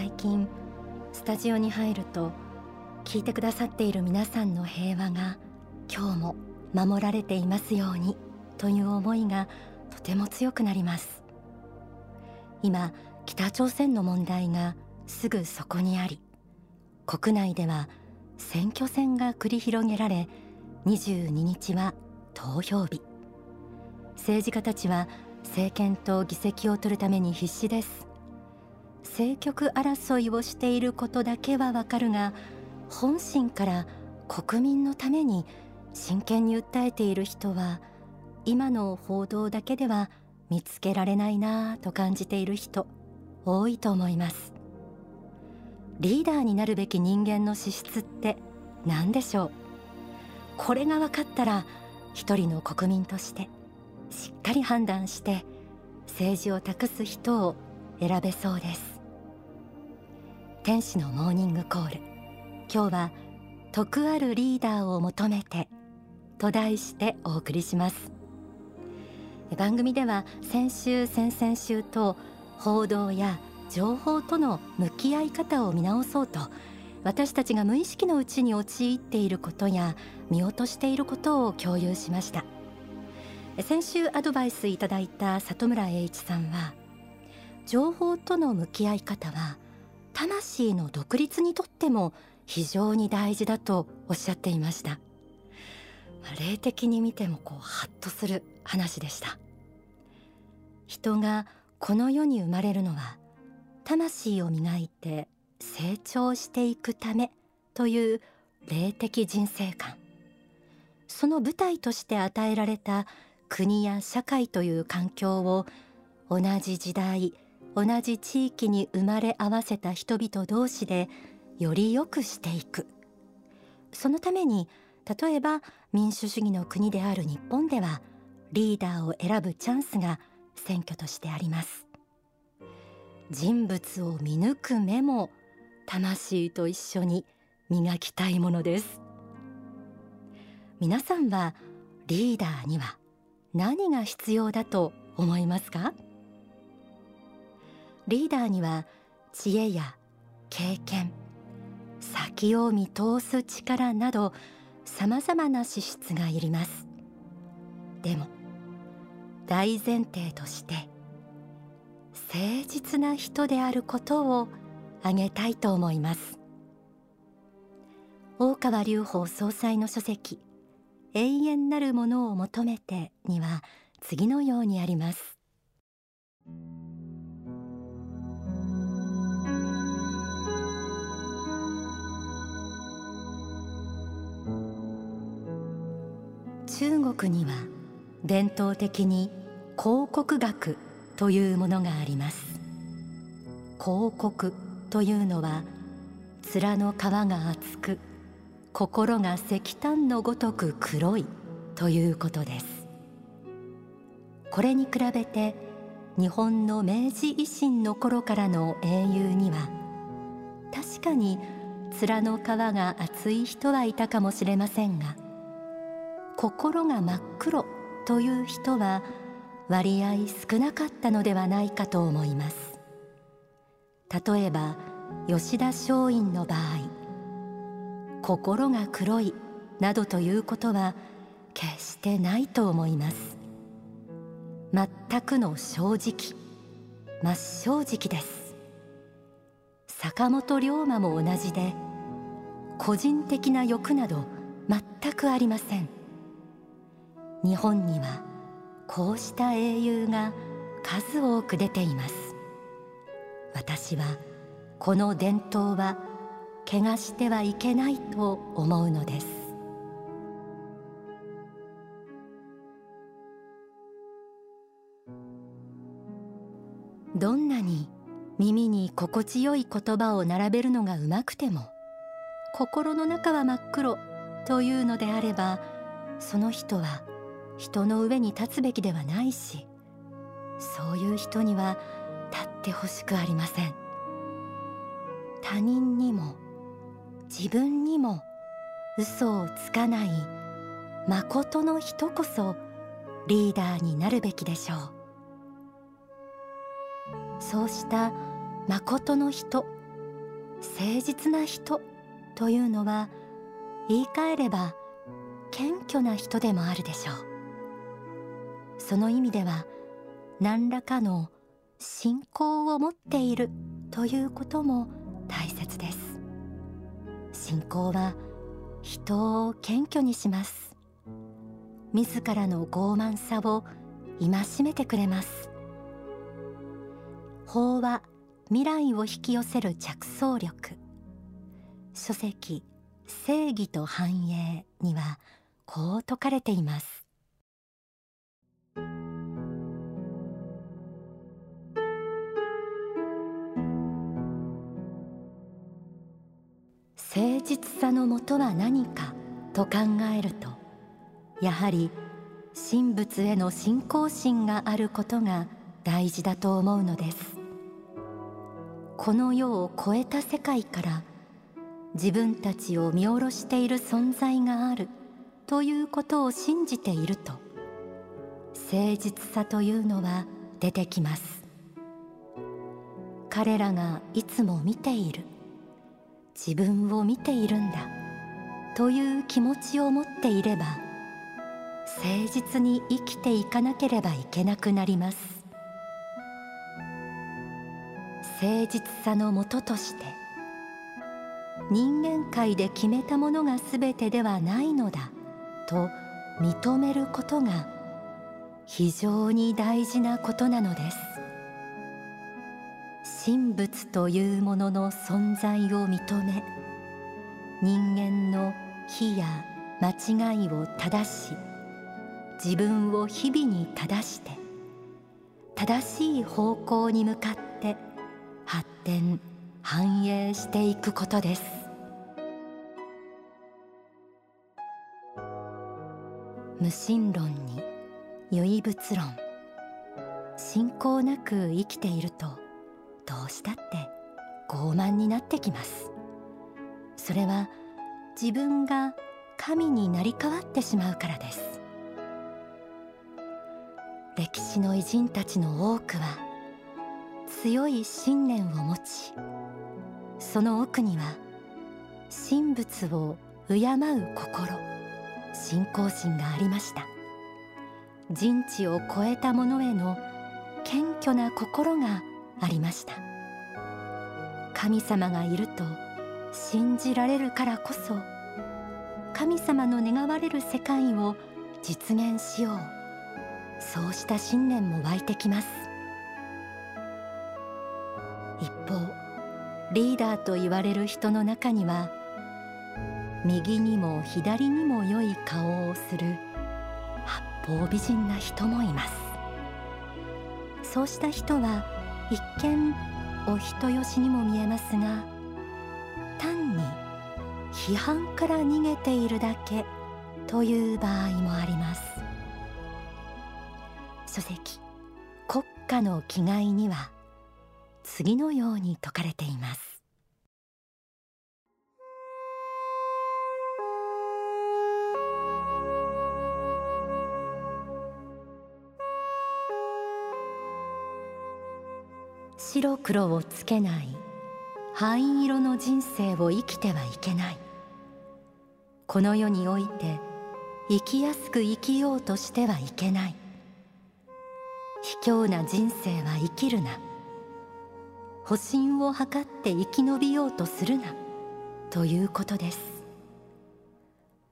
最近スタジオに入ると聞いてくださっている皆さんの平和が今日も守られていますようにという思いがとても強くなります。今北朝鮮の問題がすぐそこにあり国内では選挙戦が繰り広げられ22日は投票日。政治家たちは政権と議席を取るために必死です。政局争いをしていることだけはわかるが本心から国民のために真剣に訴えている人は今の報道だけでは見つけられないなぁと感じている人多いと思います。リーダーになるべき人間の資質って何でしょう？これが分かったら一人の国民としてしっかり判断して政治を託す人を選べそうです。天使のモーニングコール。今日は徳あるリーダーを求めてと題してお送りします。番組では先週先々週と報道や情報との向き合い方を見直そうと私たちが無意識のうちに陥っていることや見落としていることを共有しました。先週アドバイスいただいた里村栄一さんは情報との向き合い方は魂の独立にとっても非常に大事だとおっしゃっていました。霊的に見てもこうハッとする話でした。人がこの世に生まれるのは魂を磨いて成長していくためという霊的人生観。その舞台として与えられた国や社会という環境を同じ時代同じ地域に生まれ合わせた人々同士でより良くしていく。そのために例えば民主主義の国である日本ではリーダーを選ぶチャンスが選挙としてあります。人物を見抜く目も魂と一緒に磨きたいものです。皆さんはリーダーには何が必要だと思いますか？リーダーには知恵や経験先を見通す力などさまざまな資質がいります。でも大前提として誠実な人であることを挙げたいと思います。大川隆法総裁の書籍永遠なるものを求めてには次のようにあります。中国には伝統的に広告学というものがあります。広告というのは面の皮が厚く心が石炭のごとく黒いということです。これに比べて日本の明治維新の頃からの英雄には確かに面の皮が厚い人はいたかもしれませんが心が真っ黒という人は割合少なかったのではないかと思います。例えば吉田松陰の場合心が黒いなどということは決してないと思います。全くの正直真っ正直です。坂本龍馬も同じで個人的な欲など全くありません。日本にはこうした英雄が数多く出ています。私はこの伝統は汚してはいけないと思うのです。どんなに耳に心地よい言葉を並べるのがうまくても心の中は真っ黒というのであればその人は人の上に立つべきではないしそういう人には立ってほしくありません。他人にも自分にも嘘をつかない誠の人こそリーダーになるべきでしょう。そうした誠の人誠実な人というのは言い換えれば謙虚な人でもあるでしょう。その意味では何らかの信仰を持っているということも大切です。信仰は人を謙虚にします。自らの傲慢さを戒めてくれます。法は未来を引き寄せる着想力。書籍正義と繁栄にはこう説かれています。誠実さのもとは何かと考えるとやはり神仏への信仰心があることが大事だと思うのです。この世を超えた世界から自分たちを見下ろしている存在があるということを信じていると誠実さというのは出てきます。彼らがいつも見ている。自分を見ているんだ。という気持ちを持っていれば誠実に生きていかなければいけなくなります。誠実さのもととして人間界で決めたものが全てではないのだと認めることが非常に大事なことなのです。神仏というものの存在を認め人間の非や間違いを正し自分を日々に正して正しい方向に向かって発展繁栄していくことです。無神論に唯物論。信仰なく生きているとどうしたって傲慢になってきます。それは自分が神になり変わってしまうからです。歴史の偉人たちの多くは強い信念を持ちその奥には神仏を敬う心信仰心がありました。人知を超えたものへの謙虚な心がありました。神様がいると信じられるからこそ神様の願われる世界を実現しよう。そうした信念も湧いてきます。一方リーダーと言われる人の中には右にも左にも良い顔をする方美人な人もいます。そうした人は一見お人よしにも見えますが単に批判から逃げているだけという場合もあります。書籍国家の気概には次のように説かれています。白黒をつけない灰色の人生を生きてはいけない。この世において生きやすく生きようとしてはいけない。卑怯な人生は生きるな。保身を図って生き延びようとするな。ということです。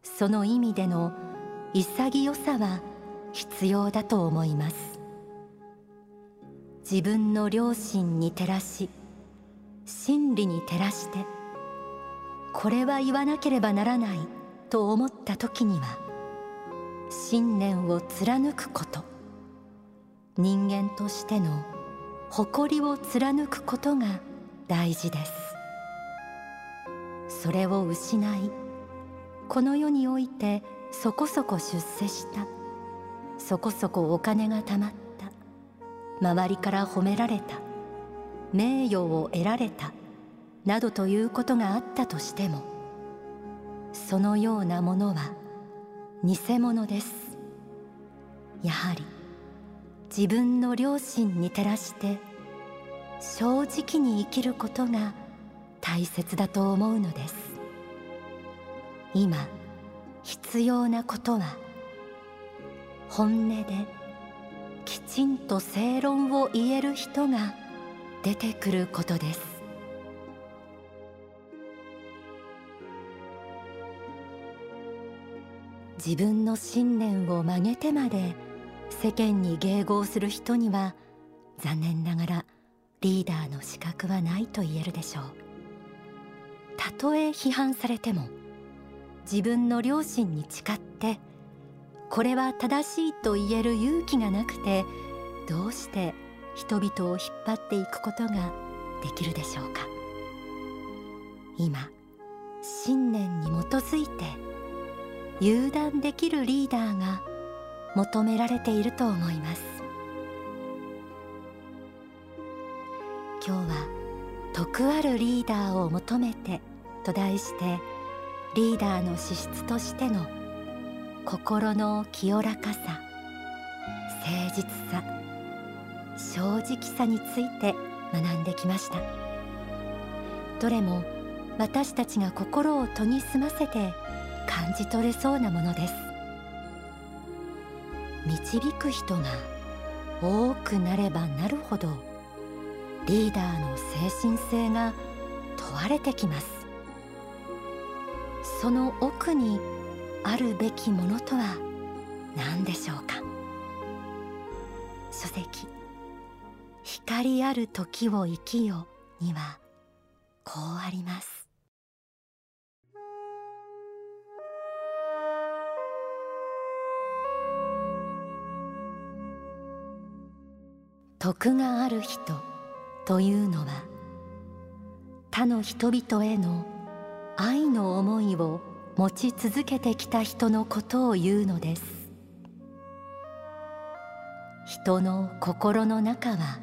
その意味での潔さは必要だと思います。自分の良心に照らし真理に照らしてこれは言わなければならないと思った時には信念を貫くこと人間としての誇りを貫くことが大事です。それを失いこの世においてそこそこ出世したそこそこお金がたまった周りから褒められた。名誉を得られた。などということがあったとしてもそのようなものは偽物です。やはり自分の良心に照らして正直に生きることが大切だと思うのです。今必要なことは本音できちんと正論を言える人が出てくることです。自分の信念を曲げてまで世間に迎合する人には残念ながらリーダーの資格はないと言えるでしょう。たとえ批判されても自分の良心に誓ってこれは正しいと言える勇気がなくてどうして人々を引っ張っていくことができるでしょうか。今信念に基づいて油断できるリーダーが求められていると思います。今日は徳あるリーダーを求めてと題してリーダーの資質としての心の清らかさ誠実さ正直さについて学んできました。どれも私たちが心を研ぎ澄ませて感じ取れそうなものです。導く人が多くなればなるほどリーダーの精神性が問われてきます。その奥にあるべきものとは何でしょうか？書籍。光ある時を生きよにはこうあります。徳がある人というのは他の人々への愛の思いを持ち続けてきた人のことを言うのです。人の心の中は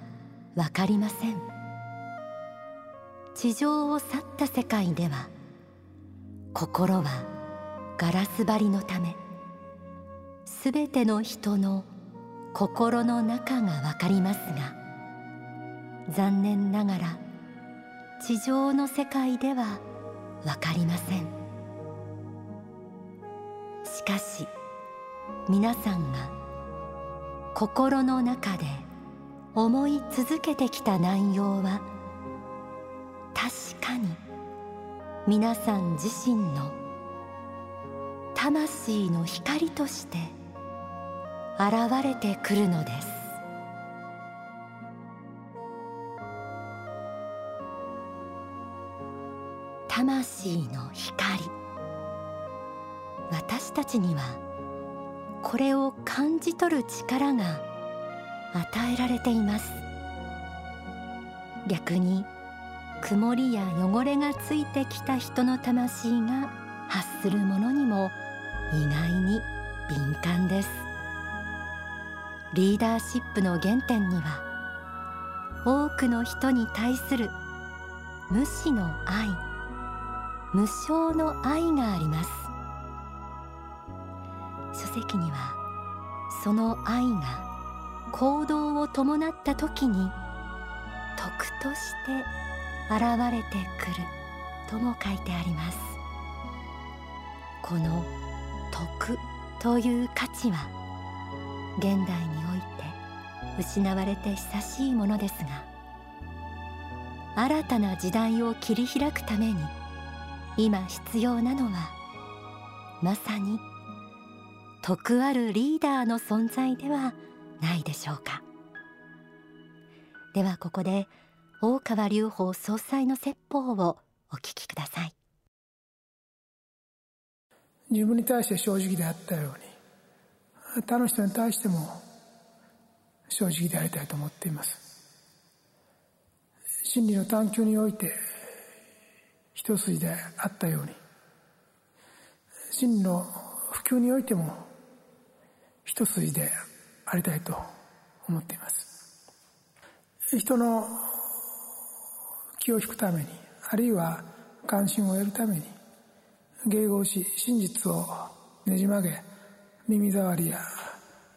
分かりません。地上を去った世界では心はガラス張りのためすべての人の心の中がわかりますが残念ながら地上の世界ではわかりません。かし皆さんが心の中で思い続けてきた内容は確かに皆さん自身の魂の光として現れてくるのです。魂の光。私たちにはこれを感じ取る力が与えられています。逆に曇りや汚れがついてきた人の魂が発するものにも意外に敏感です。リーダーシップの原点には多くの人に対する無私の愛無償の愛があります。書籍にはその愛が行動を伴った時に徳として現れてくるとも書いてあります。この徳という価値は現代において失われて久しいものですが新たな時代を切り開くために今必要なのはまさに徳あるリーダーの存在ではないでしょうか。ではここで大川隆法総裁の説法をお聞きください。自分に対して正直であったように他の人に対しても正直でありたいと思っています。真理の探求において一筋であったように真理の普及においても一筋でありたいと思っています。人の気を引くためにあるいは関心を得るために迎合し真実をねじ曲げ耳障りや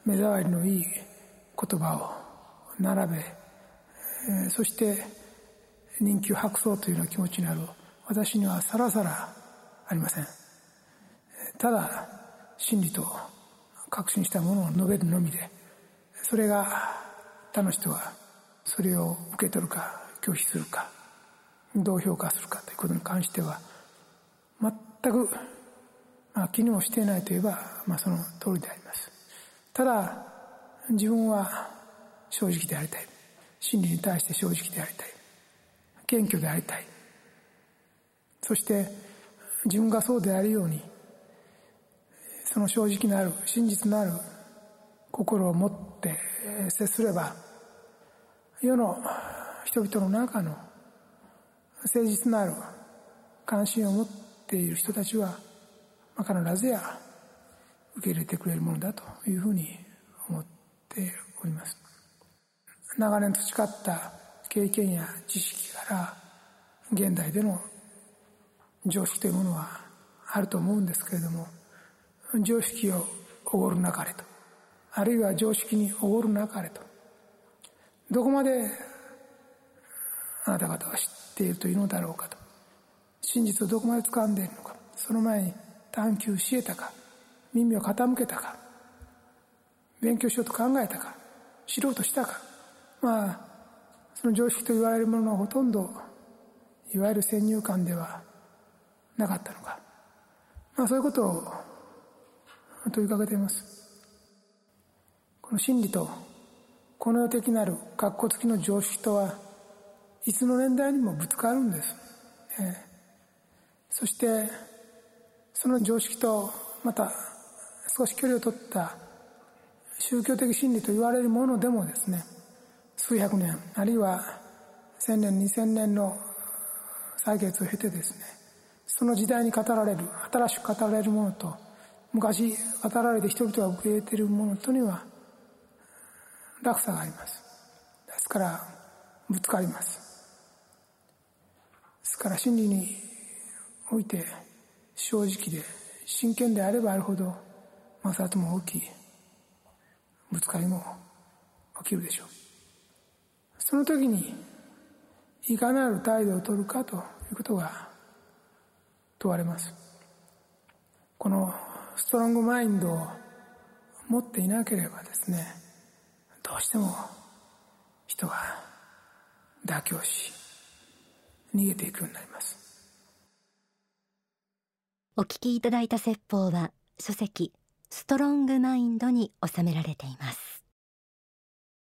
目障りのいい言葉を並べそして人気を博そうというような気持ちになる私にはさらさらありません。ただ真理と確信したものを述べるのみでそれが他の人はそれを受け取るか拒否するかどう評価するかということに関しては全く、まあ、気にもしていないといえば、まあ、その通りであります。ただ自分は正直でありたい。真理に対して正直でありたい。謙虚でありたい。そして自分がそうであるようにその正直なる真実なる心を持って接すれば世の人々の中の誠実なる関心を持っている人たちは、まあ、必ずや受け入れてくれるものだというふうに思っております。長年培った経験や知識から現代での常識というものはあると思うんですけれども常識をおごるなかれと。あるいは常識におごるなかれと。どこまであなた方は知っているというのだろうかと。真実をどこまで掴んでいるのか。その前に探求し得たか。耳を傾けたか。勉強しようと考えたか。知ろうとしたか。まあその常識と言われるものはほとんどいわゆる先入観ではなかったのか。まあそういうことを問いかけています。この真理とこの世的なる格好付きの常識とはいつの年代にもぶつかるんです、えー、そしてその常識とまた少し距離を取った宗教的真理と言われるものでもですね数百年あるいは千年二千年の歳月を経てですねその時代に語られる新しく語られるものと昔語られて人々が受け入れているものとには落差があります。ですからぶつかります。ですから真理において正直で真剣であればあるほど摩擦も大きいぶつかりも起きるでしょう。その時にいかなる態度を取るかということが問われます。このストロングマインドを持っていなければですねどうしても人は妥協し逃げていくようになります。お聞きいただいた説法は書籍ストロングマインドに収められています。